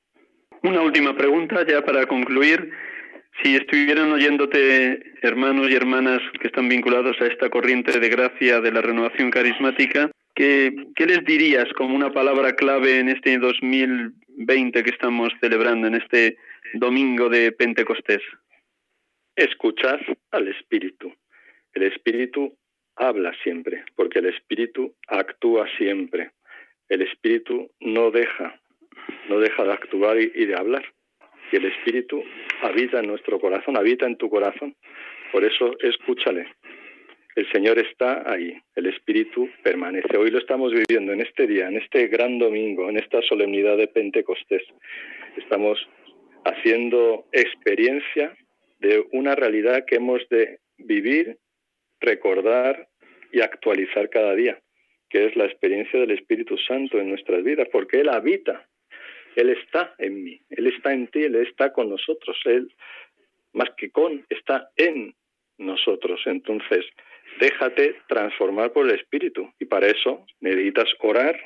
Una última pregunta ya para concluir. Si estuvieran oyéndote hermanos y hermanas que están vinculados a esta corriente de gracia de la renovación carismática, ¿qué, qué les dirías como una palabra clave en este 2020 que estamos celebrando, en este domingo de Pentecostés? Escuchar al Espíritu. El Espíritu habla siempre, porque el Espíritu actúa siempre. El Espíritu no deja, no deja de actuar y, de hablar. Y el Espíritu habita en nuestro corazón, habita en tu corazón. Por eso escúchale. El Señor está ahí, el Espíritu permanece. Hoy lo estamos viviendo en este día, en este gran domingo, en esta solemnidad de Pentecostés. Estamos haciendo experiencia de una realidad que hemos de vivir, recordar y actualizar cada día, que es la experiencia del Espíritu Santo en nuestras vidas, porque Él habita, Él está en mí, Él está en ti, Él está con nosotros, Él más que con, está en nosotros. Entonces, déjate transformar por el Espíritu y para eso necesitas orar,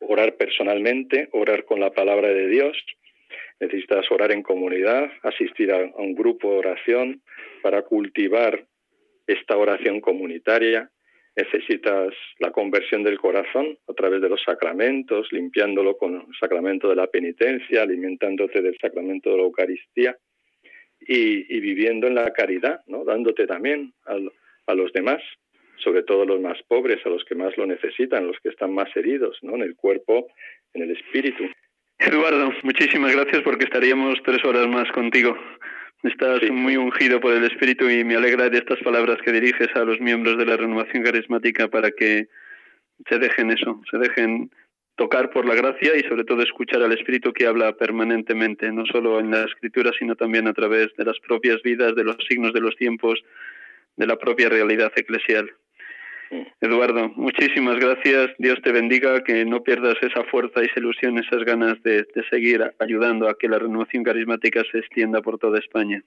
orar personalmente, orar con la palabra de Dios, necesitas orar en comunidad, asistir a, un grupo de oración para cultivar esta oración comunitaria. Necesitas la conversión del corazón a través de los sacramentos, limpiándolo con el sacramento de la penitencia, alimentándote del sacramento de la Eucaristía y, viviendo en la caridad, ¿no? dándote también a, a los demás, sobre todo los más pobres, a los que más lo necesitan, los que están más heridos, ¿no? en el cuerpo, en el espíritu. Eduardo, muchísimas gracias porque estaríamos tres horas más contigo. Estás muy ungido por el Espíritu y me alegra de estas palabras que diriges a los miembros de la renovación carismática para que se dejen eso, se dejen tocar por la gracia y sobre todo escuchar al Espíritu que habla permanentemente, no solo en la Escritura, sino también a través de las propias vidas, de los signos de los tiempos, de la propia realidad eclesial. Eduardo, muchísimas gracias. Dios te bendiga, que no pierdas esa fuerza, esa ilusión, esas ganas de, seguir ayudando a que la renovación carismática se extienda por toda España.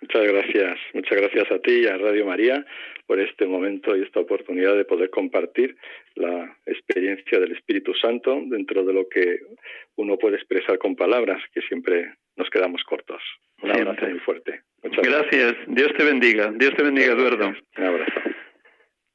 Muchas gracias, muchas gracias a ti y a Radio María por este momento y esta oportunidad de poder compartir la experiencia del Espíritu Santo dentro de lo que uno puede expresar con palabras, que siempre nos quedamos cortos. Un abrazo muy fuerte. Muchas gracias. Dios te bendiga. Dios te bendiga, Eduardo. Un abrazo.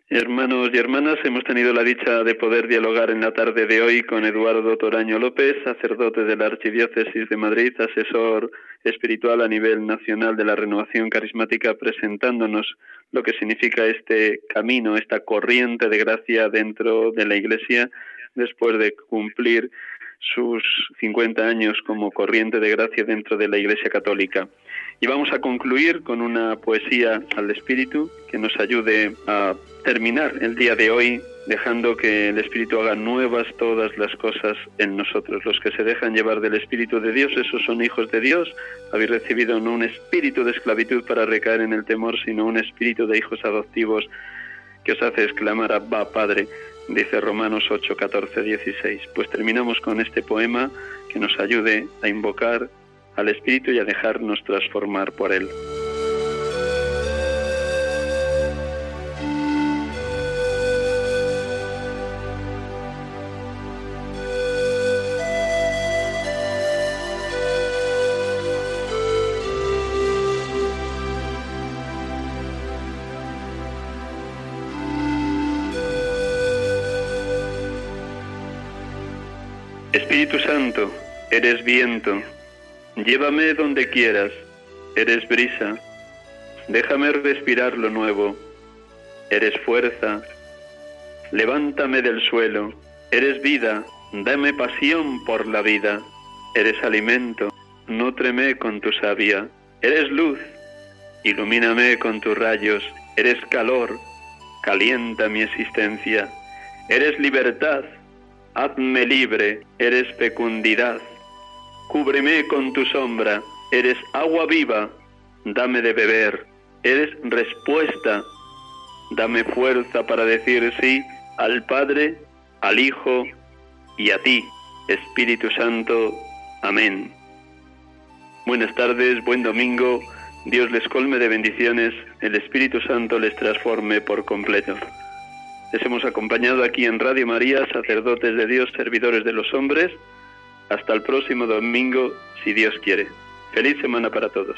Hermanos y hermanas, hemos tenido la dicha de poder dialogar en la tarde de hoy con Eduardo Toraño López, sacerdote de la Archidiócesis de Madrid, asesor espiritual a nivel nacional de la renovación carismática, presentándonos lo que significa este camino, esta corriente de gracia dentro de la Iglesia, después de cumplir sus 50 años como corriente de gracia dentro de la Iglesia Católica. Y vamos a concluir con una poesía al Espíritu que nos ayude a terminar el día de hoy dejando que el Espíritu haga nuevas todas las cosas en nosotros. Los que se dejan llevar del Espíritu de Dios, esos son hijos de Dios. Habéis recibido no un espíritu de esclavitud para recaer en el temor, sino un espíritu de hijos adoptivos que os hace exclamar Abba Padre, dice Romanos 8, 14, 16. Pues terminamos con este poema que nos ayude a invocar al Espíritu y a dejarnos transformar por él. Espíritu Santo, eres viento, llévame donde quieras, eres brisa, déjame respirar lo nuevo, eres fuerza, levántame del suelo, eres vida, dame pasión por la vida, eres alimento, nútreme con tu savia, eres luz, ilumíname con tus rayos, eres calor, calienta mi existencia, eres libertad, Hazme libre, eres fecundidad. Cúbreme con tu sombra, eres agua viva, dame de beber, eres respuesta. Dame fuerza para decir sí al Padre, al Hijo y a ti, Espíritu Santo. Amén. Buenas tardes, buen domingo. Dios les colme de bendiciones, el Espíritu Santo les transforme por completo. Les hemos acompañado aquí en Radio María, sacerdotes de Dios, servidores de los hombres. Hasta el próximo domingo, si Dios quiere. Feliz semana para todos.